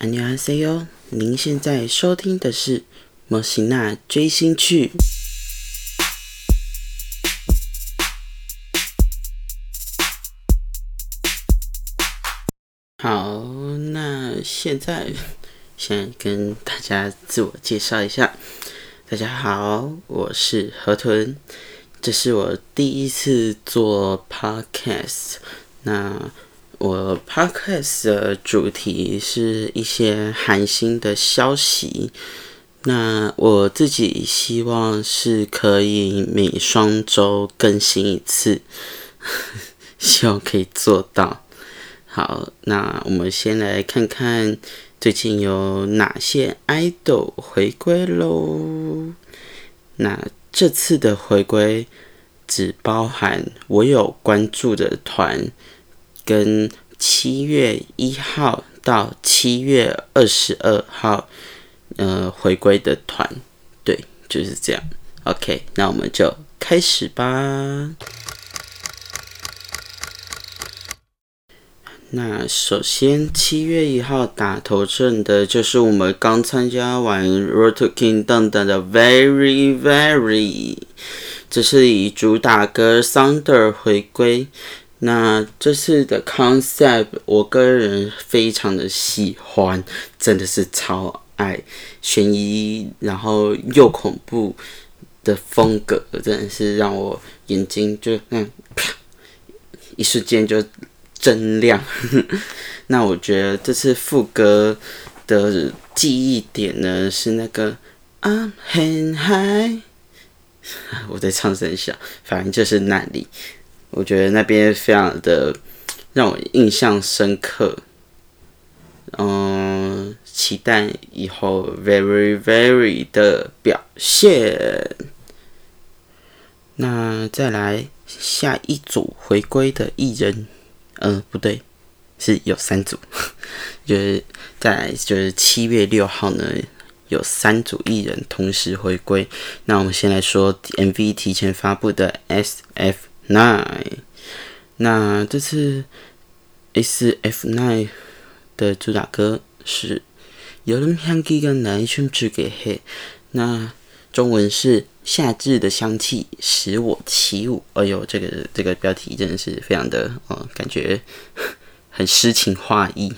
안녕하세 요， 您现在收听的是《莫西娜追星去》。好，那现在 先跟大家自我介绍一下。大家好，我是河豚，这是我第一次做 podcast。那我 podcast 的主题是一些寒心的消息。那我自己希望是可以每双周更新一次，希望可以做到。好，那我们先来看看最近有哪些 idol 回归喽。那这次的回归只包含我有关注的团。跟七月一号到七月二十二号，呃，回归的团，对，就是这样。OK，那我们就开始吧。那首先七月一号打头阵的就是我们刚参加完《Road to Kingdom》的 Very Very，这是以主打歌《Thunder》回归。那这次的 concept，我个人非常的喜欢，真的是超爱悬疑，然后又恐怖的风格，真的是让我眼睛就嗯，一瞬间就真亮。那我觉得这次副歌的记忆点呢，是那个 I'm 很 high，我在唱声小，反正就是那里。我觉得那边非常的让我印象深刻，嗯，期待以后 very very 的表现。那再来下一组回归的艺人，嗯，不对，是有三组，就是再来就是七月六号呢，有三组艺人同时回归。那我们先来说 MV 提前发布的 SF。Nine，那这次，A 四 F Nine 的主打歌是《Your 香气让南给》，那中文是“夏至的香气使我起舞”。哎呦，这个这个标题真的是非常的，哦，感觉很诗情画意。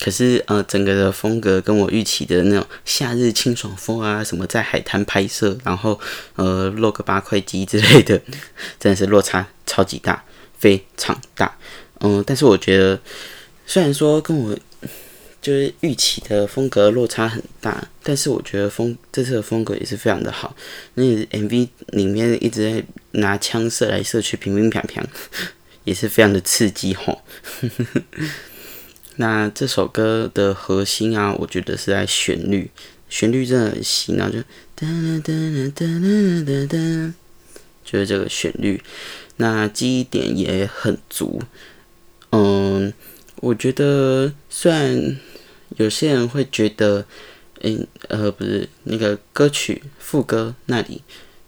可是，呃，整个的风格跟我预期的那种夏日清爽风啊，什么在海滩拍摄，然后，呃，落个八块肌之类的，真的是落差超级大，非常大。嗯，但是我觉得，虽然说跟我就是预期的风格落差很大，但是我觉得风这次的风格也是非常的好。那 MV 里面一直在拿枪射来射去，平平平平，也是非常的刺激吼。那这首歌的核心啊，我觉得是在旋律，旋律真的很洗脑，就哒哒哒哒哒哒哒，就是这个旋律。那记忆点也很足，嗯，我觉得虽然有些人会觉得，嗯呃不是那个歌曲副歌那里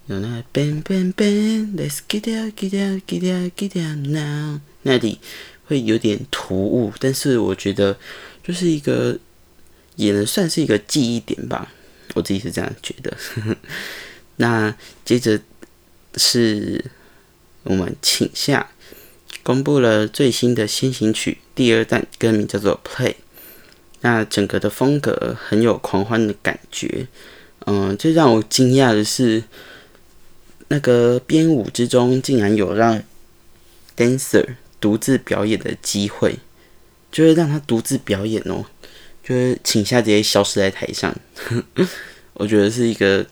有那 bang bang bang，let's get down get down get down get down now 那里。会有点突兀，但是我觉得就是一个也能算是一个记忆点吧，我自己是这样觉得。那接着是我们请下公布了最新的先行曲第二弹，歌名叫做《Play》。那整个的风格很有狂欢的感觉，嗯，最让我惊讶的是，那个编舞之中竟然有让 dancer。独自表演的机会，就是让他独自表演哦，就是请下直接消失在台上。我觉得是一个，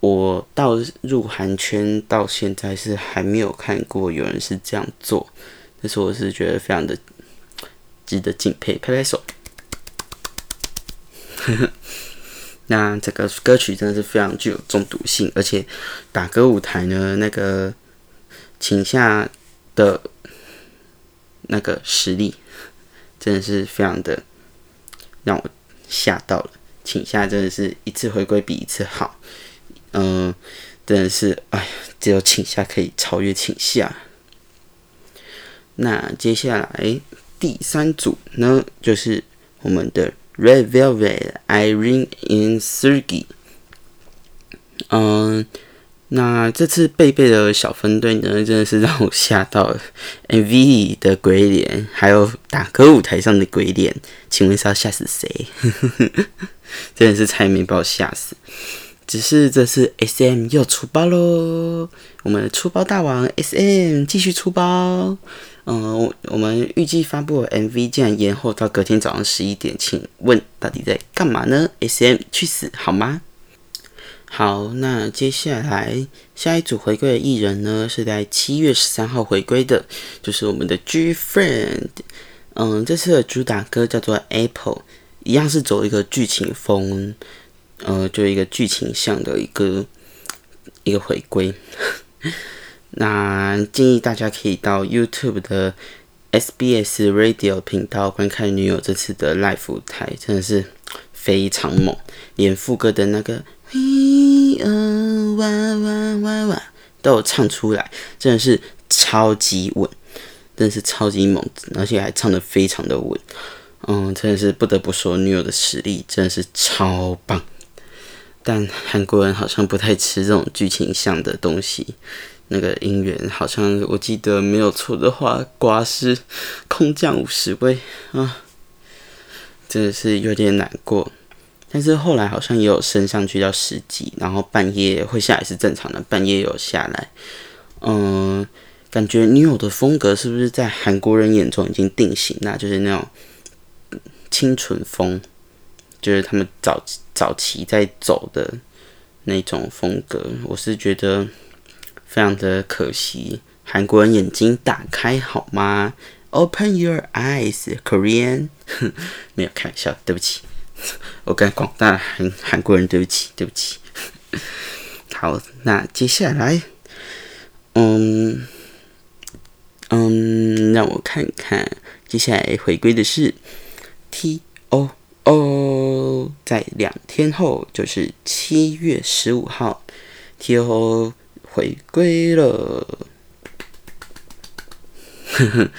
我到入韩圈到现在是还没有看过有人是这样做，但是我是觉得非常的值得敬佩，拍拍手。那这个歌曲真的是非常具有中毒性，而且打歌舞台呢，那个请下的。那个实力真的是非常的让我吓到了，请下真的是一次回归比一次好，嗯，真的是哎呀，只有请下可以超越请下。那接下来第三组呢，就是我们的 Red Velvet Irene in Sergey。嗯，那这次贝贝的小分队呢，真的是让我吓到了。MV 的鬼脸，还有打歌舞台上的鬼脸，请问是要吓死谁？真的是差点把我吓死。只是这次 SM 又出包喽，我们出包大王 SM 继续出包。嗯，我们预计发布的 MV 竟然延后到隔天早上十一点，请问到底在干嘛呢？SM 去死好吗？好，那接下来下一组回归的艺人呢，是在七月十三号回归的，就是我们的 G Friend。嗯，这次的主打歌叫做 Apple，一样是走一个剧情风，呃，就一个剧情向的一个一个回归。那建议大家可以到 YouTube 的 SBS Radio 频道观看女友这次的 live 舞台，真的是非常猛，连副歌的那个 We are one one one 都唱出来，真的是超级稳，真的是超级猛，而且还唱的非常的稳，嗯，真的是不得不说女友的实力真的是超棒，但韩国人好像不太吃这种剧情向的东西。那个音源好像我记得没有错的话，瓜是空降五十位啊，真的是有点难过。但是后来好像也有升上去到十级，然后半夜会下来是正常的，半夜有下来。嗯，感觉女友的风格是不是在韩国人眼中已经定型了？就是那种清纯风，就是他们早早期在走的那种风格。我是觉得。非常的可惜，韩国人眼睛打开好吗？Open your eyes, Korean。没有开玩笑，对不起，我跟广大韩韩国人对不起，对不起。好，那接下来，嗯嗯，让我看看，接下来回归的是 T O O，在两天后，就是七月十五号，T O O。回归了，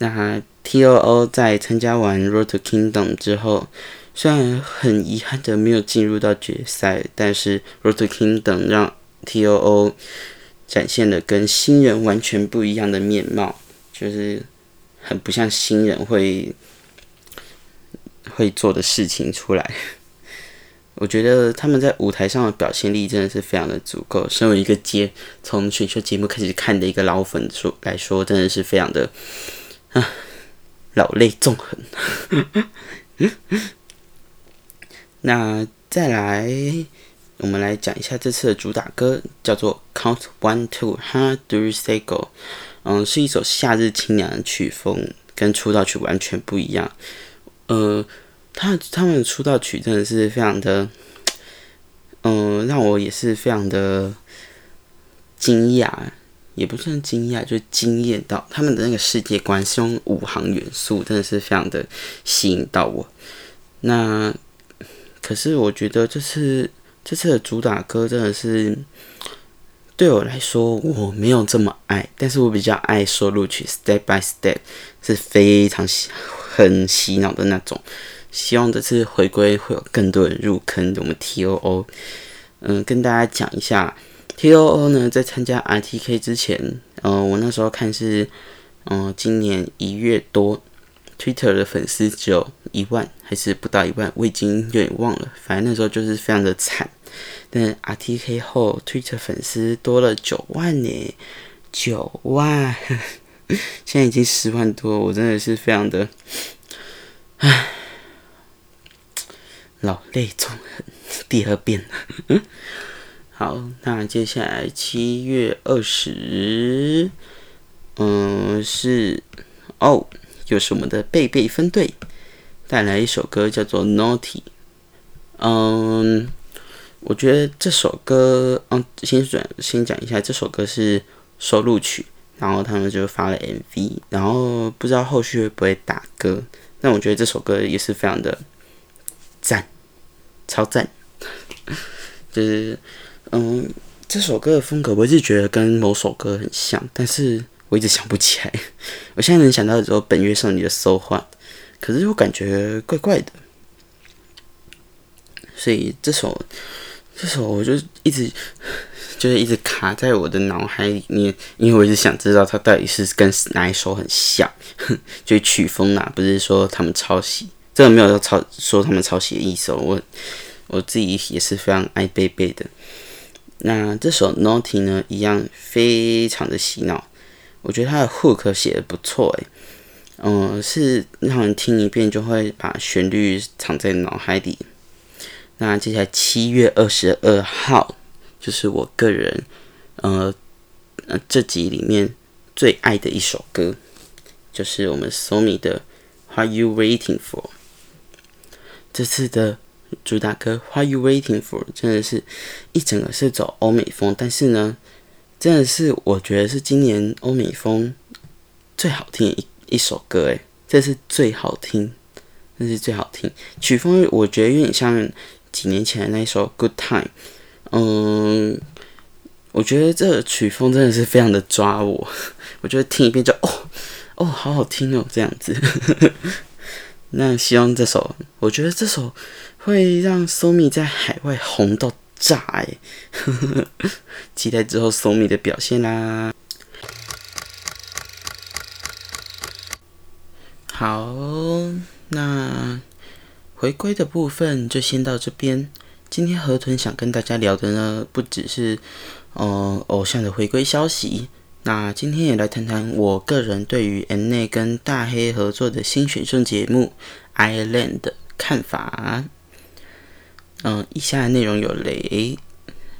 那 T.O.O 在参加完《Road to Kingdom》之后，虽然很遗憾的没有进入到决赛，但是《Road to Kingdom》让 T.O.O 展现了跟新人完全不一样的面貌，就是很不像新人会会做的事情出来。我觉得他们在舞台上的表现力真的是非常的足够。身为一个节从选秀节目开始看的一个老粉说来说，真的是非常的啊，老泪纵横。那再来，我们来讲一下这次的主打歌，叫做《Count One Two How Do You Say Go》。嗯，是一首夏日清凉的曲风，跟出道曲完全不一样。呃。他他们的出道曲真的是非常的，嗯，让我也是非常的惊讶，也不算惊讶，就惊艳到他们的那个世界观是用五行元素，真的是非常的吸引到我。那可是我觉得这次这次的主打歌真的是对我来说我没有这么爱，但是我比较爱收录曲《Step by Step》，是非常很洗脑的那种。希望这次回归会有更多人入坑我们 T.O.O。嗯，跟大家讲一下，T.O.O 呢在参加 R.T.K 之前，嗯，我那时候看是，嗯，今年一月多，Twitter 的粉丝只有一万，还是不到一万，我已经有点忘了。反正那时候就是非常的惨。但 R.T.K 后，Twitter 粉丝多了九万呢，九万，现在已经十万多，我真的是非常的，唉。老泪纵横，第二遍了。好，那接下来七月二十，嗯，是哦，又是我们的贝贝分队带来一首歌，叫做《Naughty》。嗯，我觉得这首歌，嗯，先转先讲一下，这首歌是收录曲，然后他们就发了 MV，然后不知道后续会不会打歌。但我觉得这首歌也是非常的。赞，超赞，就是嗯，这首歌的风格我一直觉得跟某首歌很像，但是我一直想不起来。我现在能想到的只有本月少女的 So What，可是我感觉怪怪的，所以这首这首我就一直就是一直卡在我的脑海里面，因为我一直想知道它到底是跟哪一首很像，就曲风啊，不是说他们抄袭，这个没有抄说他们抄袭的意思，我我自己也是非常爱贝贝的。那这首 Naughty 呢，一样非常的洗脑，我觉得它的 hook 写的不错诶，嗯，是让人听一遍就会把旋律藏在脑海里。那接下来七月二十二号，就是我个人呃呃这集里面最爱的一首歌，就是我们 Sony 的 What You Waiting For。这次的。主打歌《What You Waiting For》真的是一整个是走欧美风，但是呢，真的是我觉得是今年欧美风最好听的一一首歌，诶，这是最好听，这是最好听。曲风我觉得有点像几年前的那一首《Good Time》，嗯，我觉得这曲风真的是非常的抓我，我觉得听一遍就哦哦，好好听哦，这样子。那希望这首，我觉得这首。会让 Somi 在海外红到炸哎！期待之后 Somi 的表现啦。好，那回归的部分就先到这边。今天河豚想跟大家聊的呢，不只是呃偶像的回归消息，那今天也来谈谈我个人对于 N 内跟大黑合作的新选秀节目《Island》的看法。嗯，以下的内容有雷，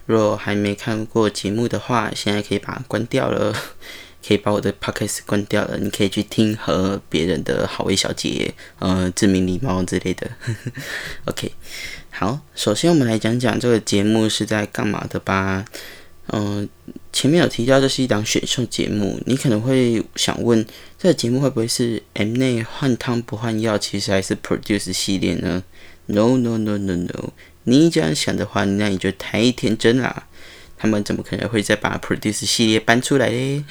若还没看过节目的话，现在可以把它关掉了，可以把我的 podcast 关掉了，你可以去听和别人的好味小姐，呃，志明礼貌之类的。OK，好，首先我们来讲讲这个节目是在干嘛的吧。嗯，前面有提到这是一档选秀节目，你可能会想问，这个节目会不会是 M 内换汤不换药，其实还是 Produce 系列呢？No No No No No。你这样想的话，那你就太天真了。他们怎么可能会再把 Produce 系列搬出来嘞？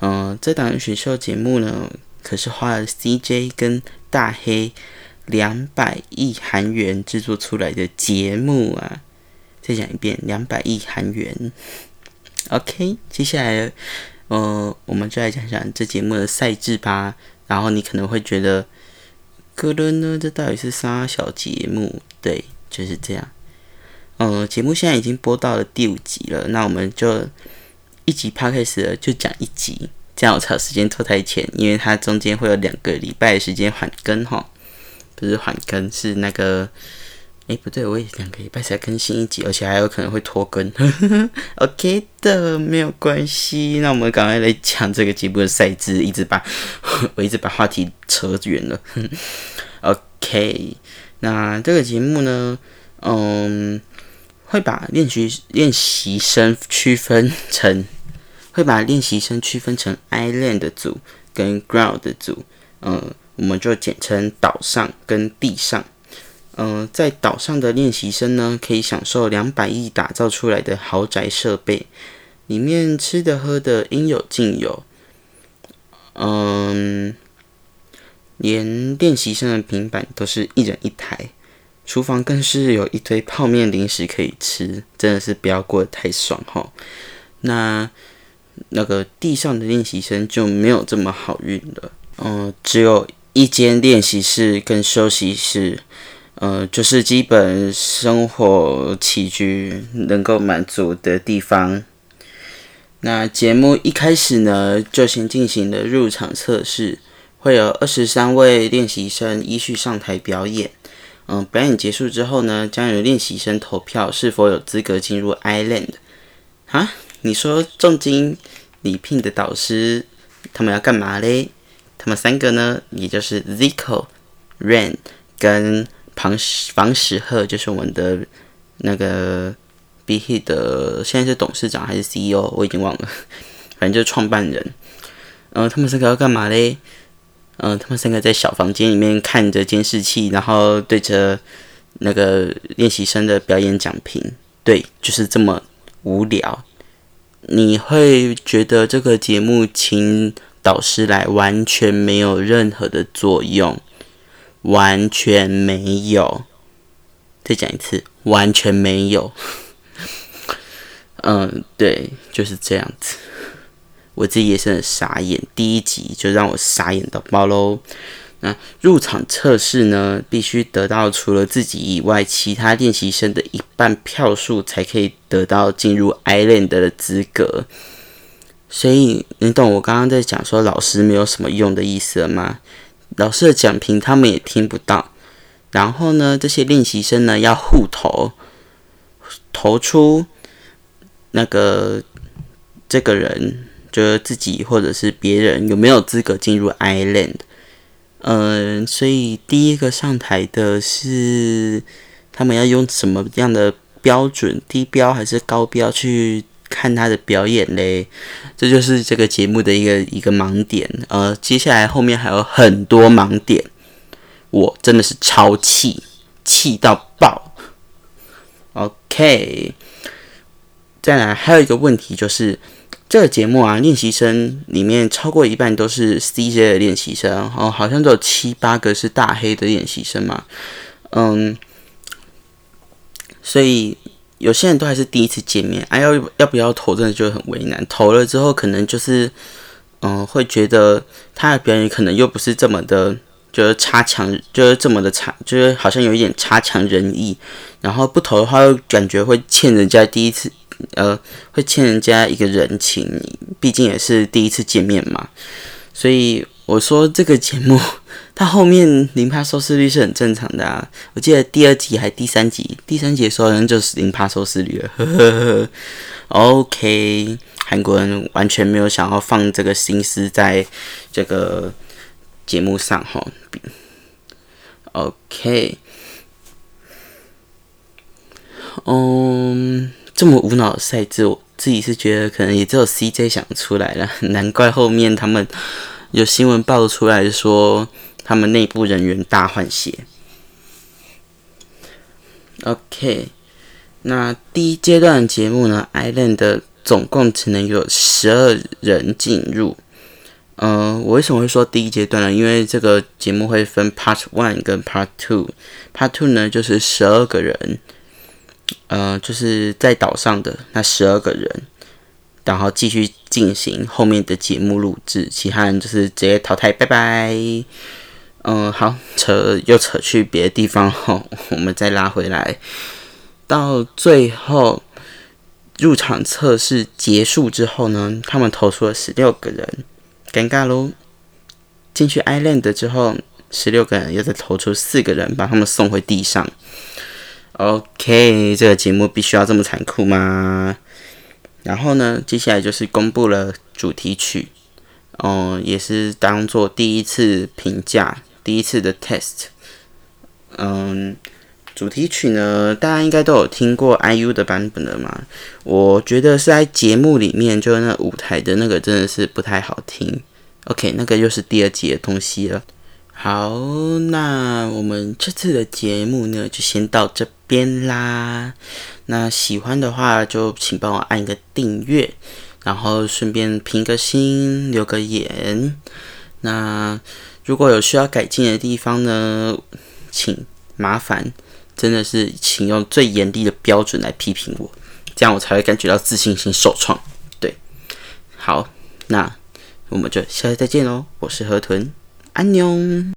嗯，这档选秀节目呢，可是花了 CJ 跟大黑两百亿韩元制作出来的节目啊！再讲一遍，两百亿韩元。OK，接下来，呃，我们就来讲讲这节目的赛制吧。然后你可能会觉得。哥伦呢？这到底是啥小节目？对，就是这样。嗯，节目现在已经播到了第五集了，那我们就一集拍开始了，就讲一集，这样我才有时间拖台前，因为它中间会有两个礼拜的时间缓更哈，不是缓更，是那个。哎，不对，我也两个礼拜才更新一集，而且还有可能会拖更。OK 的，没有关系。那我们赶快来讲这个节目的赛制，一直把 我一直把话题扯远了。OK，那这个节目呢，嗯，会把练习练习生区分成，会把练习生区分成 Island 组跟 Ground 的组，嗯，我们就简称岛上跟地上。嗯，在岛上的练习生呢，可以享受两百亿打造出来的豪宅设备，里面吃的喝的应有尽有。嗯，连练习生的平板都是一人一台，厨房更是有一堆泡面零食可以吃，真的是不要过得太爽哈。那那个地上的练习生就没有这么好运了，嗯，只有一间练习室跟休息室。呃，就是基本生活起居能够满足的地方。那节目一开始呢，就先进行了入场测试，会有二十三位练习生依序上台表演。嗯，表演结束之后呢，将由练习生投票是否有资格进入 Island。啊，你说重金礼聘的导师，他们要干嘛嘞？他们三个呢，也就是 Zico、Rain 跟庞房石鹤就是我们的那个 B Hit 的，现在是董事长还是 CEO？我已经忘了，反正就是创办人。嗯，他们三个要干嘛嘞？嗯，他们三个在小房间里面看着监视器，然后对着那个练习生的表演讲评。对，就是这么无聊。你会觉得这个节目请导师来完全没有任何的作用，完全没有。再讲一次，完全没有。嗯，对，就是这样子。我自己也是很傻眼，第一集就让我傻眼到爆喽。那入场测试呢，必须得到除了自己以外其他练习生的一半票数，才可以得到进入 Island 的资格。所以你懂我刚刚在讲说老师没有什么用的意思了吗？老师的讲评他们也听不到。然后呢，这些练习生呢要互投，投出那个这个人，就是自己或者是别人有没有资格进入 Island。嗯，所以第一个上台的是他们要用什么样的标准，低标还是高标去看他的表演嘞？这就是这个节目的一个一个盲点。呃，接下来后面还有很多盲点，我真的是超气，气到爆。OK，再来还有一个问题就是。这个节目啊，练习生里面超过一半都是 CJ 的练习生，哦，好像只有七八个是大黑的练习生嘛，嗯，所以有些人都还是第一次见面，哎，要要不要投，真的就很为难。投了之后，可能就是，嗯，会觉得他的表演可能又不是这么的，就是差强，就是这么的差，就是好像有一点差强人意。然后不投的话，又感觉会欠人家第一次。呃，会欠人家一个人情，毕竟也是第一次见面嘛。所以我说这个节目，它后面零趴收视率是很正常的啊。我记得第二集还第三集，第三集的时候好像就是零趴收视率了。呵呵呵 OK，韩国人完全没有想要放这个心思在这个节目上哈。OK，嗯。这么无脑的赛制，我自己是觉得可能也只有 CJ 想出来了，难怪后面他们有新闻爆出来说他们内部人员大换血。OK，那第一阶段的节目呢，Island 总共只能有十二人进入。嗯，我为什么会说第一阶段呢？因为这个节目会分 Part One 跟 Part Two，Part Two 呢就是十二个人。呃，就是在岛上的那十二个人，然后继续进行后面的节目录制，其他人就是直接淘汰，拜拜。嗯，好，扯又扯去别的地方后，我们再拉回来，到最后入场测试结束之后呢，他们投出了十六个人，尴尬喽。进去 Island 之后，十六个人又再投出四个人，把他们送回地上。OK，这个节目必须要这么残酷吗？然后呢，接下来就是公布了主题曲，哦，也是当做第一次评价，第一次的 test。嗯，主题曲呢，大家应该都有听过 IU 的版本的嘛？我觉得是在节目里面，就那舞台的那个真的是不太好听。OK，那个又是第二集的东西了。好，那我们这次的节目呢，就先到这边啦。那喜欢的话，就请帮我按个订阅，然后顺便评个心，留个言。那如果有需要改进的地方呢，请麻烦，真的是请用最严厉的标准来批评我，这样我才会感觉到自信心受创。对，好，那我们就下次再见喽。我是河豚。安妞。